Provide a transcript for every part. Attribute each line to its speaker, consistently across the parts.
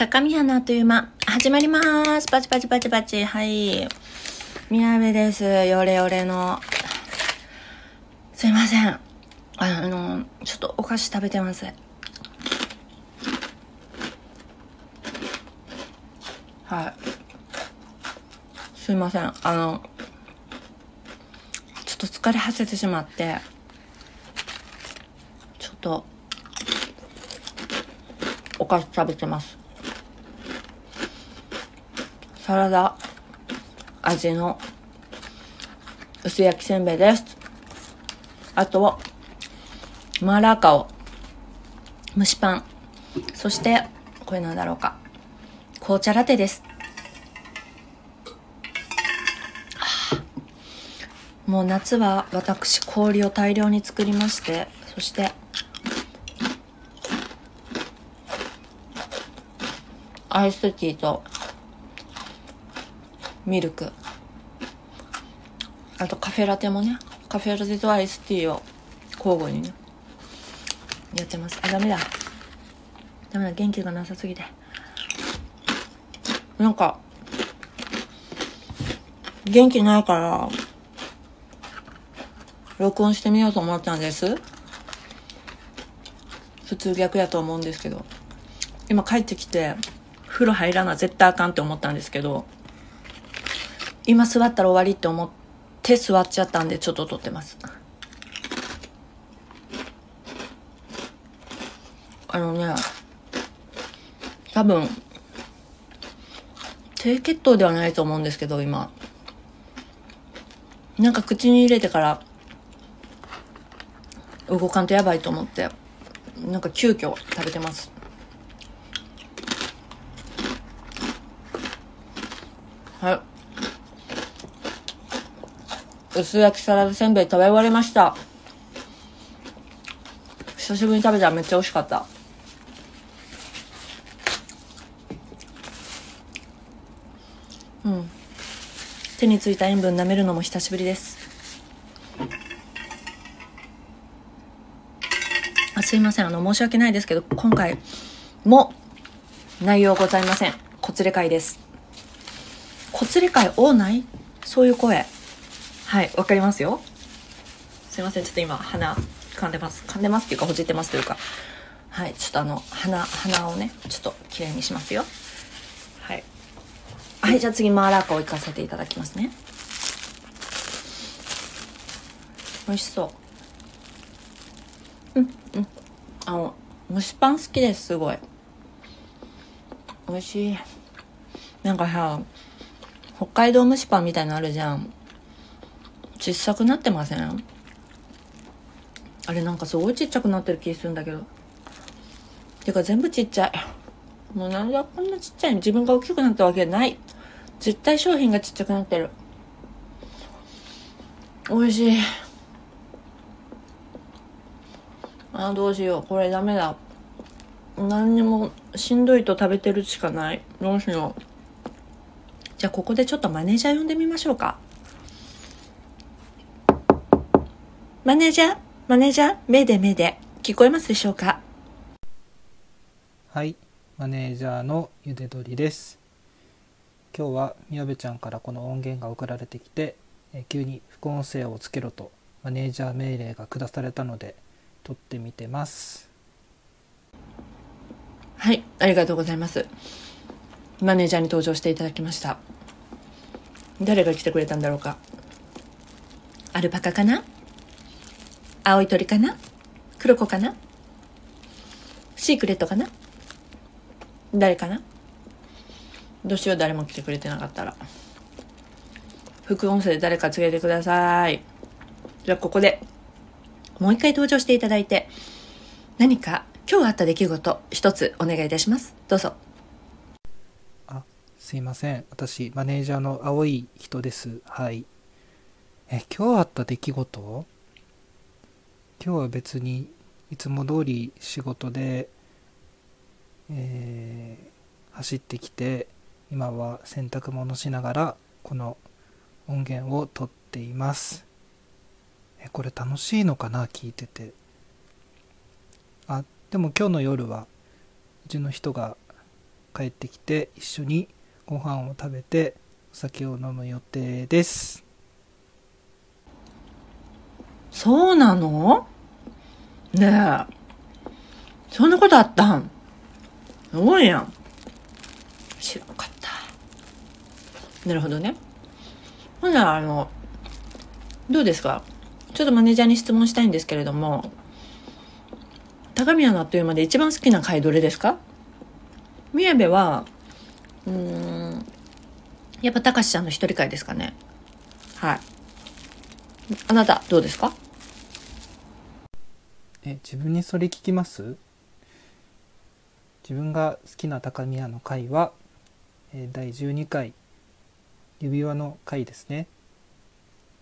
Speaker 1: 高見花という間、始まります。パチパチパチパチ。はい。宮部です。ヨレヨレの。すいません。あの、ちょっとお菓子食べてます。はい。すいません。あの、ちょっと疲れ果ててしまって、ちょっと、お菓子食べてます。サラダ味の薄焼きせんべいです。あとは、マーラーカオ、蒸しパン、そして、これなんだろうか。紅茶ラテです。もう夏は私氷を大量に作りまして、そして、アイスティーとミルク。あとカフェラテもね。カフェラテとアイスティーを交互にね。やってます。あダメだ。ダメだ。元気がなさすぎて。なんか元気ないから録音してみようと思ったんです。普通逆やと思うんですけど。今帰ってきて風呂入らな絶対あかんって思ったんですけど。今座ったら終わりって思って座っちゃったんでちょっと撮ってます。あのね多分低血糖ではないと思うんですけど今。なんか口に入れてから動かんとやばいと思ってなんか急遽食べてます。はい。薄焼きサラダせんべい食べ終わりました。久しぶりに食べたらめっちゃ美味しかった。うん。手についた塩分舐めるのも久しぶりです。あすいません。あの申し訳ないですけど今回も内容ございません。こつれ会です。こつれ会多ない？そういう声。はいわかりますよ。すいませんちょっと今鼻噛んでます。噛んでますっていうかほじってますというか。はいちょっとあの鼻鼻をねちょっときれいにしますよ。はい。はいじゃあ次マーラーカをいかせていただきますね。美味しそう。うんうん。あの蒸しパン好きですすごい。美味しい。なんかさ北海道蒸しパンみたいのあるじゃん。小さくなってません？あれなんかすごいちっちゃくなってる気するんだけど。てか全部ちっちゃい。もうなんでこんなちっちゃいの？自分が大きくなったわけない。絶対商品がちっちゃくなってる。美味しい。あーどうしよう。これダメだ。何にもしんどいと食べてるしかない。どうしよう。じゃあここでちょっとマネージャー呼んでみましょうか。マネージャーマネージャー目で目で聞こえますでしょうか？
Speaker 2: はい、マネージャーのゆでどりです。今日はみやべちゃんからこの音源が送られてきて、えー急に副音声をつけろとマネージャー命令が下されたので撮ってみてます。
Speaker 1: はいありがとうございます。マネージャーに登場していただきました。誰が来てくれたんだろうか？アルパカかな？青い鳥かな？黒子かな？シークレットかな？誰かな？どうしよう誰も来てくれてなかったら。副音声で誰か告げてください。じゃあここで。もう一回登場していただいて。何か今日あった出来事一つお願いいたします。どうぞ。
Speaker 2: あ、すいません。私マネージャーの青い人です。はい。え、今日あった出来事？今日は別にいつも通り仕事で、えー走ってきて今は洗濯物しながらこの音源を撮っています。えこれ楽しいのかな聞いてて。あでも今日の夜はうちの人が帰ってきて一緒にご飯を食べてお酒を飲む予定です。
Speaker 1: そうなの？ねえ。そんなことあったん？すごいやん。知らんかった。なるほどね。ほんなら、あの、どうですか？ちょっとマネージャーに質問したいんですけれども、高宮のあっという間で一番好きな回どれですか？宮部は、うん、やっぱ高志ちゃんの一人会ですかね。はい。あなた、どうですか？
Speaker 2: え、自分にそれ聞きます？自分が好きな高宮の回は、えー、第12回指輪の回ですね。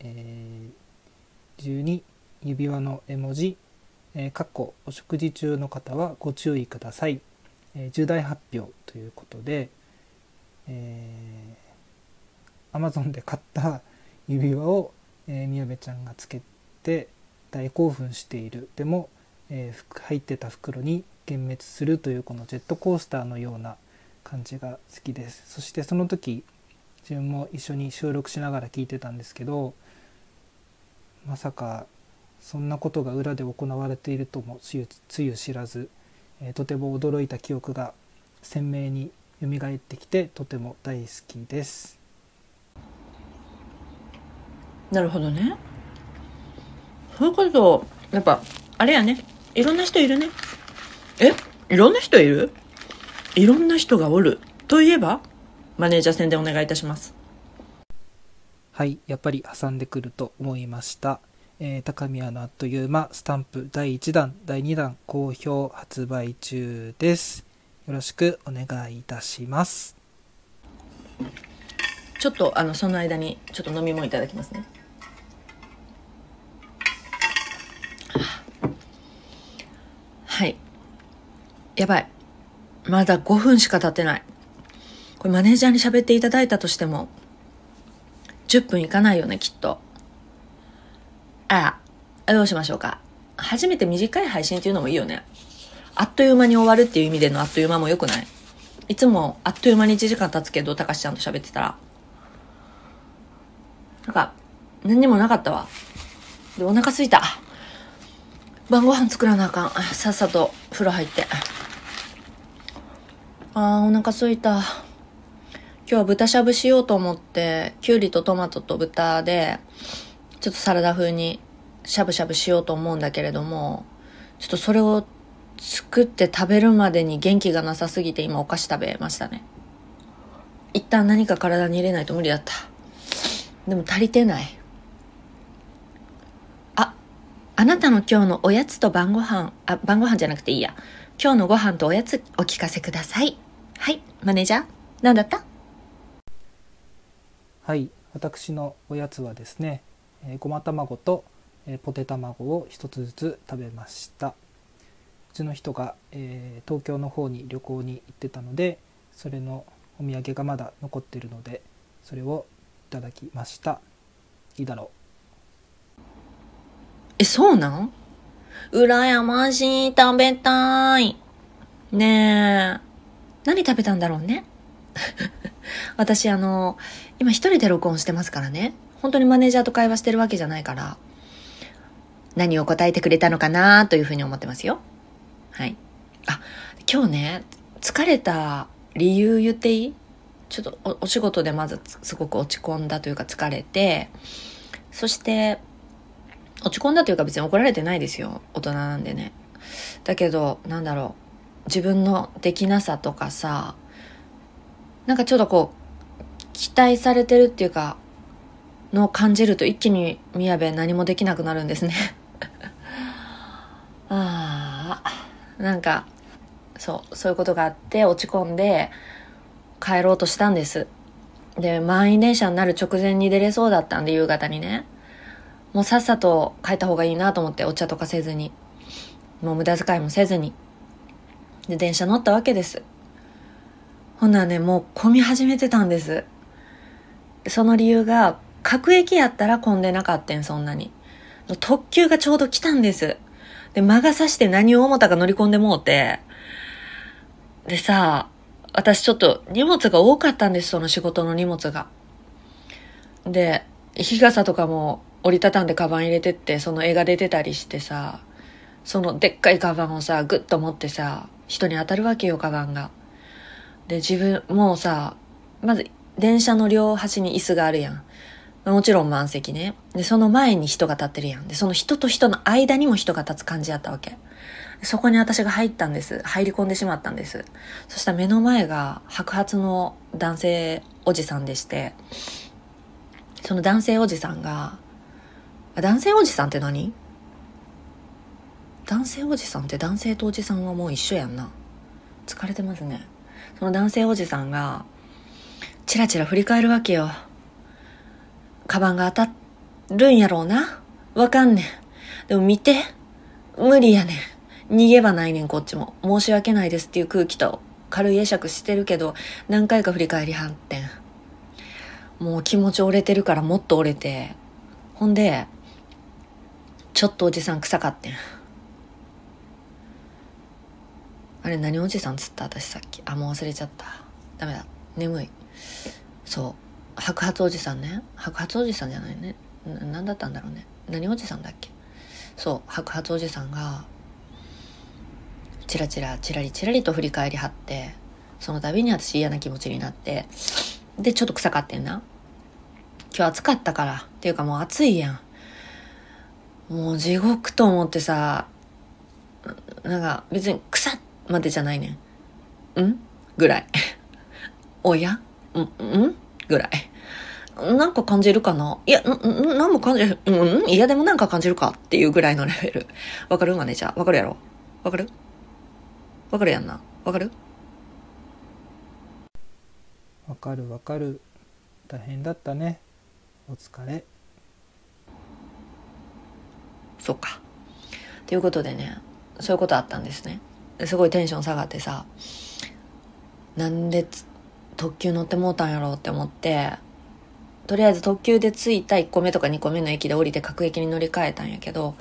Speaker 2: えー、12指輪の絵文字、えー、かっこお食事中の方はご注意ください。えー、重大発表ということで、えー、Amazon で買った指輪を、えー、宮部ちゃんがつけて大興奮している。でも、えー、入ってた袋に幻滅するというこのジェットコースターのような感じが好きですそしてその時自分も一緒に収録しながら聞いてたんですけどまさかそんなことが裏で行われているともつゆ知らず、えー、とても驚いた記憶が鮮明に蘇ってきてとても大好きです
Speaker 1: なるほどねそういうことやっぱあれやねいろんな人いるねえ？いろんな人いる？いろんな人がおる。といえば、マネージャー戦でお願いいたします。
Speaker 2: はい、やっぱり挟んでくると思いました。えー、高宮のあっという間、スタンプ第1弾、第2弾、好評発売中です。よろしくお願いいたします。
Speaker 1: ちょっと、あの、その間に、ちょっと飲み物いただきますね。はい。やばい。まだ5分しか経ってない。これマネージャーに喋っていただいたとしても、10分いかないよね、きっと。ああ、どうしましょうか。初めて短い配信っていうのもいいよね。あっという間に終わるっていう意味でのあっという間も良くないいつもあっという間に1時間経つけど、たかしちゃんと喋ってたら。なんか、何にもなかったわ。で、お腹すいた。晩ご飯作らなあかん。さっさと風呂入って。あーお腹すいた。今日は豚しゃぶしようと思って、きゅうりとトマトと豚で、ちょっとサラダ風にしゃぶしゃぶしようと思うんだけれども、ちょっとそれを作って食べるまでに元気がなさすぎて今お菓子食べましたね。一旦何か体に入れないと無理だった。でも足りてない。あ、なたの今日のおやつと晩ご飯、あ、晩ご飯じゃなくていいや。今日のご飯とおやつお聞かせください。はい、マネージャー、何だった？
Speaker 2: はい、私のおやつはですね、えー、ごま卵と、えー、ポテ卵を一つずつ食べました。うちの人が、えー、東京の方に旅行に行ってたので、それのお土産がまだ残ってるので、それをいただきました。いいだろ
Speaker 1: う。え、そうなん？羨ましい、食べたい。ねえ。何食べたんだろうね？私あの、今一人で録音してますからね。本当にマネージャーと会話してるわけじゃないから、何を答えてくれたのかなというふうに思ってますよ。はい。あ、今日ね、疲れた理由言っていい？ちょっとおお仕事でまずすごく落ち込んだというか疲れて、そして落ち込んだというか別に怒られてないですよ。大人なんでね。だけど、なんだろう。自分のできなさとかさなんかちょっとこう期待されてるっていうかのを感じると一気に宮部何もできなくなるんですね ああなんかそうそういうことがあって落ち込んで帰ろうとしたんですで満員電車になる直前に出れそうだったんで夕方にねもうさっさと帰った方がいいなと思ってお茶とかせずにもう無駄遣いもせずにで、電車乗ったわけです。ほんならね、もう混み始めてたんです。その理由が、各駅やったら混んでなかったん、そんなに。特急がちょうど来たんです。で、魔が差して何を思ったか乗り込んでもうて。でさ、私ちょっと荷物が多かったんです、その仕事の荷物が。で、日傘とかも折りたたんでカバン入れてって、その絵が出てたりしてさ、そのでっかいカバンをさ、グッと持ってさ、人に当たるわけよ、カバンが。で、自分、もうさ、まず、電車の両端に椅子があるやん。もちろん満席ね。で、その前に人が立ってるやん。で、その人と人の間にも人が立つ感じやったわけ。そこに私が入ったんです。入り込んでしまったんです。そしたら目の前が白髪の男性おじさんでして、その男性おじさんが、男性おじさんって何？男性おじさんって男性とおじさんはもう一緒やんな。疲れてますね。その男性おじさんが、チラチラ振り返るわけよ。カバンが当たるんやろうな。わかんねん。でも見て。無理やねん。逃げ場ないねん、こっちも。申し訳ないですっていう空気と軽い会釈してるけど、何回か振り返りはんってん。もう気持ち折れてるからもっと折れて。ほんで、ちょっとおじさん臭かってん。あれ何おじさんつった？私さっき。あ、もう忘れちゃった。ダメだ。眠い。そう。白髪おじさんね。白髪おじさんじゃないね。何だったんだろうね。何おじさんだっけ？そう。白髪おじさんが、チラチラ、チラリチラリと振り返りはって、その度に私嫌な気持ちになって、で、ちょっと臭かってんな。今日暑かったから。っていうかもう暑いやん。もう地獄と思ってさ、なんか別に草までじゃないねん。ん？ぐらい。おや？んん？ぐらい。なんか感じるかな？いや、ん、ん、なんも感じる、うん、いやでもなんか感じるかっていうぐらいのレベル。わかるマネージャー？わかるやろ？わかる？わかるやんな？わかる？
Speaker 2: わかるわかる大変だったねお疲れ
Speaker 1: そっか。ということでね、そういうことあったんですね。すごいテンション下がってさ、なんで特急乗ってもうたんやろうって思って、とりあえず特急で着いた1個目とか2個目の駅で降りて各駅に乗り換えたんやけど、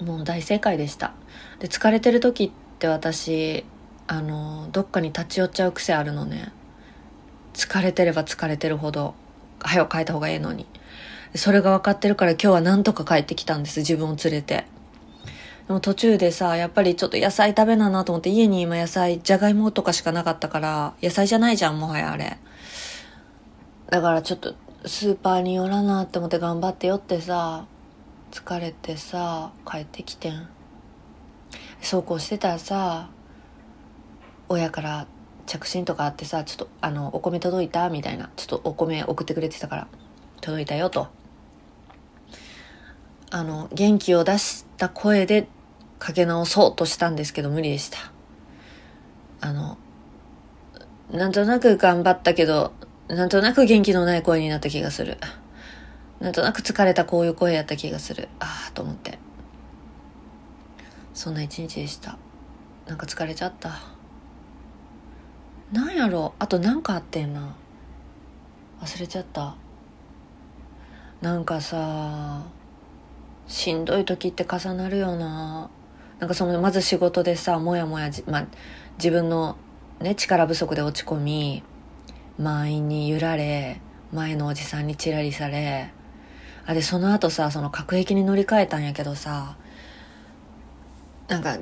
Speaker 1: もう大正解でした。で、疲れてる時って私、あの、どっかに立ち寄っちゃう癖あるのね。疲れてれば疲れてるほど、早く帰った方がええのに。それが分かってるから今日はなんとか帰ってきたんです、自分を連れて。でも途中でさ、やっぱりちょっと野菜食べななと思って家に今野菜、じゃがいもとかしかなかったから、野菜じゃないじゃん、もはやあれ。だからちょっとスーパーに寄らなって思って頑張って寄ってさ、疲れてさ、帰ってきてん。そうこうしてたらさ、親から着信とかあってさ、ちょっとあの、お米届いた？みたいな。ちょっとお米送ってくれてたから、届いたよと。あの、元気を出した声でかけ直そうとしたんですけど無理でした。あの、なんとなく頑張ったけど、なんとなく元気のない声になった気がする。なんとなく疲れたこういう声やった気がする。ああ、と思って。そんな一日でした。なんか疲れちゃった。なんやろあとなんかあってんな。忘れちゃった。なんかさ、しんどい時って重なるよな。なんかその、まず仕事でさ、もやもやじ、まあ、自分のね、力不足で落ち込み、満員に揺られ、前のおじさんにチラリされ、あ、で、その後さ、その各駅に乗り換えたんやけどさ、なんか、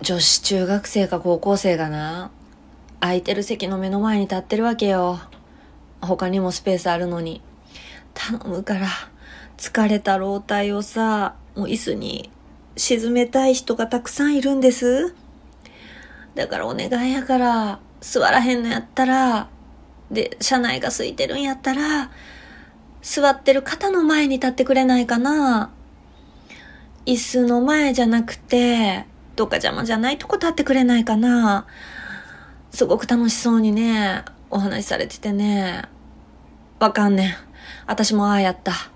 Speaker 1: 女子中学生か高校生がな、空いてる席の目の前に立ってるわけよ。他にもスペースあるのに。頼むから、疲れた老体をさ、もう椅子に沈めたい人がたくさんいるんです。だからお願いやから、座らへんのやったら、で、車内が空いてるんやったら、座ってる方の前に立ってくれないかな。椅子の前じゃなくて、どっか邪魔じゃないとこ立ってくれないかな。すごく楽しそうにね、お話しされててね。わかんねん。私もああやった。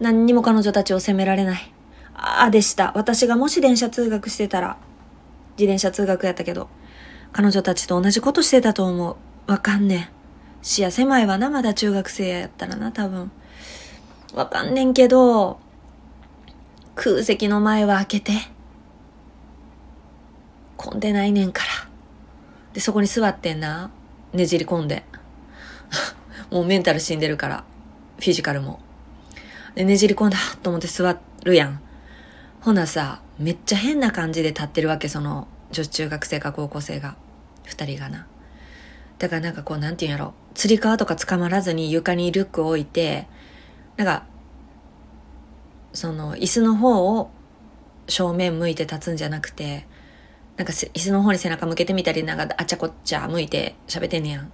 Speaker 1: 何にも彼女たちを責められない。ああでした。私がもし電車通学してたら、自転車通学やったけど、彼女たちと同じことしてたと思う。わかんねん。視野狭いわな、まだ中学生やったらな、多分。わかんねんけど、空席の前は開けて。混んでないねんから。で、そこに座ってんな。ねじり込んで。もうメンタル死んでるから。フィジカルも。で、ねじり込んだと思って座るやん。ほなさ、めっちゃ変な感じで立ってるわけ、その、女子中学生か高校生が。二人がな。だからなんかこう、なんていうんやろ。釣り革とか捕まらずに床にリュックを置いて、なんか、その、椅子の方を正面向いて立つんじゃなくて、なんか椅子の方に背中向けてみたり、なんかあちゃこっちゃ向いて喋ってんねやん。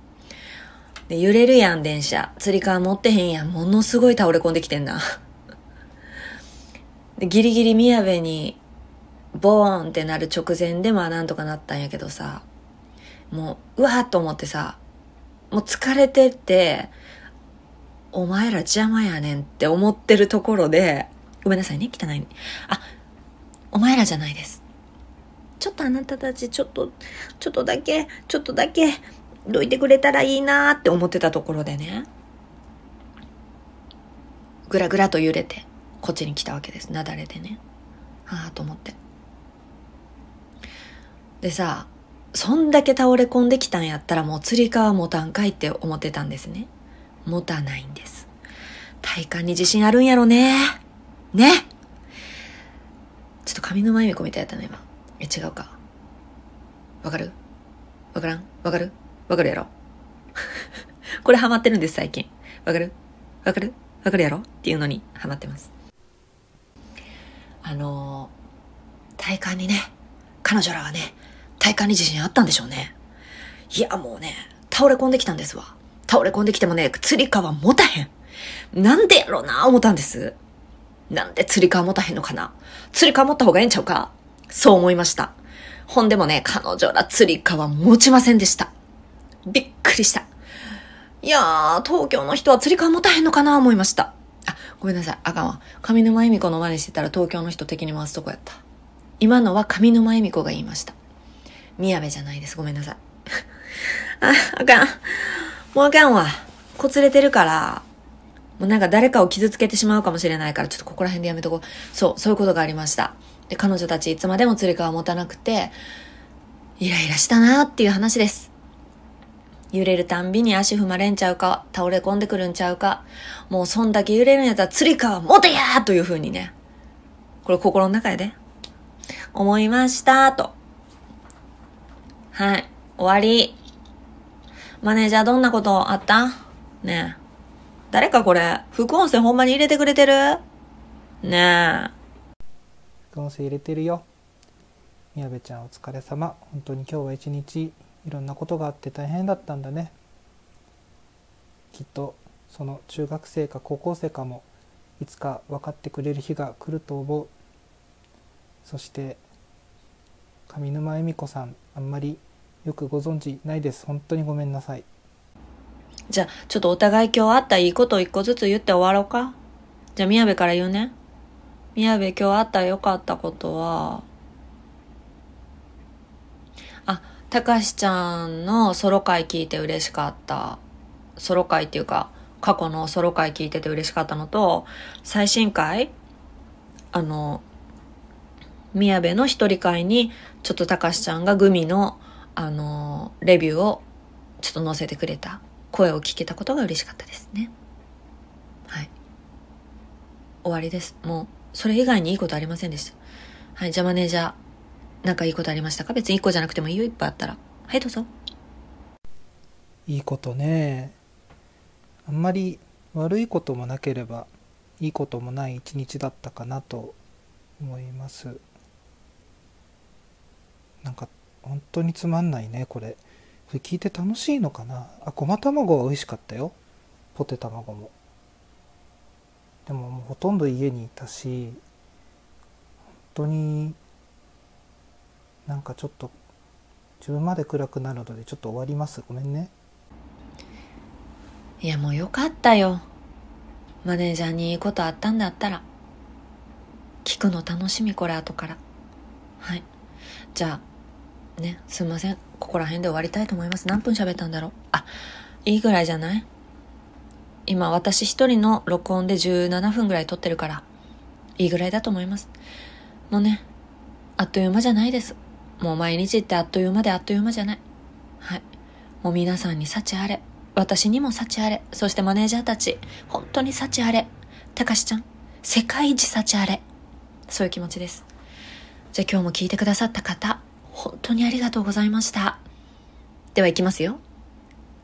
Speaker 1: で、揺れるやん、電車。釣り革持ってへんやん。ものすごい倒れ込んできてんな。で、ギリギリ宮部に、ボーンってなる直前でまあなんとかなったんやけどさ、もう、うわーっと思ってさ、もう疲れてって、お前ら邪魔やねんって思ってるところで、ごめんなさいね、汚い。あ、お前らじゃないです。ちょっとあなたたちちょっと、ちょっとだけ、ちょっとだけ、どいてくれたらいいなって思ってたところでね、ぐらぐらと揺れて、こっちに来たわけです。なだれでね。はあと思って。でさ、そんだけ倒れ込んできたんやったらもう釣り革持たんかいって思ってたんですね。持たないんです。体幹に自信あるんやろね。ねちょっと上沼恵美子みたいやったね、今。え、違うか。わかる？わからん？わかる？わかるやろ？これハマってるんです、最近。わかる？わかる？わかるやろ？っていうのにハマってます。あのー、体幹にね、彼女らはね、体幹に自信あったんでしょうね。いや、もうね、倒れ込んできたんですわ。倒れ込んできてもね、釣り革持たへん。なんでやろうな、思ったんです。なんで釣り革持たへんのかな釣り革持った方がええんちゃうかそう思いました。ほんでもね、彼女ら釣り革持ちませんでした。びっくりした。いやー、東京の人は釣り革持たへんのかな思いました。あ、ごめんなさい。あかんわ。上沼恵美子の真似してたら東京の人的に回すとこやった。今のは上沼恵美子が言いました。宮部じゃないです。ごめんなさい。あ、あかん。もうあかんわ。こつれてるから、もうなんか誰かを傷つけてしまうかもしれないから、ちょっとここら辺でやめとこう。そう、そういうことがありました。で、彼女たちいつまでも釣り革持たなくて、イライラしたなーっていう話です。揺れるたんびに足踏まれんちゃうか、倒れ込んでくるんちゃうか、もうそんだけ揺れるんやったら釣り革持てやーという風にね、これ心の中やで、思いましたと。はい、終わり。マネージャーどんなことあった？ねえ。誰かこれ、副音声ほんまに入れてくれてる？ねえ。
Speaker 2: 副音声入れてるよ宮部ちゃんお疲れ様本当に今日は一日いろんなことがあって大変だったんだね。きっとその中学生か高校生かもいつか分かってくれる日が来ると思う。そして上沼恵美子さんあんまりよくご存知ないです。本当にごめんなさい。
Speaker 1: じゃあちょっとお互い今日あったいいことを一個ずつ言って終わろうか。じゃあ宮部から言うね。宮部今日あった良かったことは、あ、たかしちゃんのソロ回聞いて嬉しかった。ソロ回っていうか、過去のソロ回聞いてて嬉しかったのと、最新回あの、宮部の一人会に、ちょっとたかしちゃんがグミの、あの、レビューをちょっと載せてくれた声を聞けたことが嬉しかったですね。はい。終わりです。もう。それ以外にいいことありませんでした。はい、じゃあマネージャー、なんかいいことありましたか？別に1個じゃなくてもいいよ、いっぱいあったら。はい、どうぞ。
Speaker 2: いいことね。あんまり悪いこともなければ、いいこともない一日だったかなと思います。なんか、本当につまんないね、これ。これ聞いて楽しいのかな？あ、ごま卵は美味しかったよ。ポテ卵も。でももうほとんど家にいたし本当になんかちょっと自分まで暗くなるのでちょっと終わります。ごめんね。
Speaker 1: いやもうよかったよ。マネージャーにいいことあったんだったら。聞くの楽しみこれ後から。はい。じゃあねすいません。ここら辺で終わりたいと思います。何分喋ったんだろう？あいいぐらいじゃない？今私一人の録音で17分ぐらい撮ってるから、いいぐらいだと思います。もうね、あっという間じゃないです。もう毎日ってあっという間であっという間じゃない。はい。もう皆さんに幸あれ。私にも幸あれ。そしてマネージャーたち。本当に幸あれ。たかしちゃん。世界一幸あれ。そういう気持ちです。じゃあ今日も聞いてくださった方本当にありがとうございました。ではいきますよ。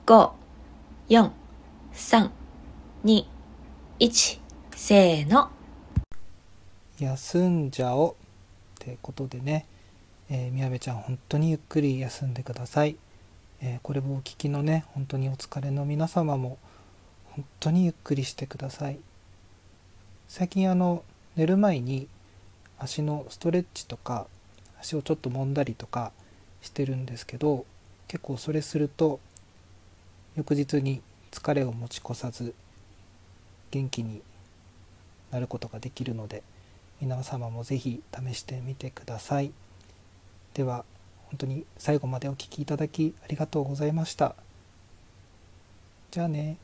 Speaker 1: 5 4 3 2 1せーの。
Speaker 2: 休んじゃお。ってことでね、えー、みやべちゃん本当にゆっくり休んでください、えー、これをお聞きのね本当にお疲れの皆様も本当にゆっくりしてください。最近あの寝る前に足のストレッチとか足をちょっと揉んだりとかしてるんですけど結構それすると翌日に疲れを持ち越さず元気になることができるので皆様もぜひ試してみてください。では本当に最後までお聴きいただきありがとうございました。じゃあね。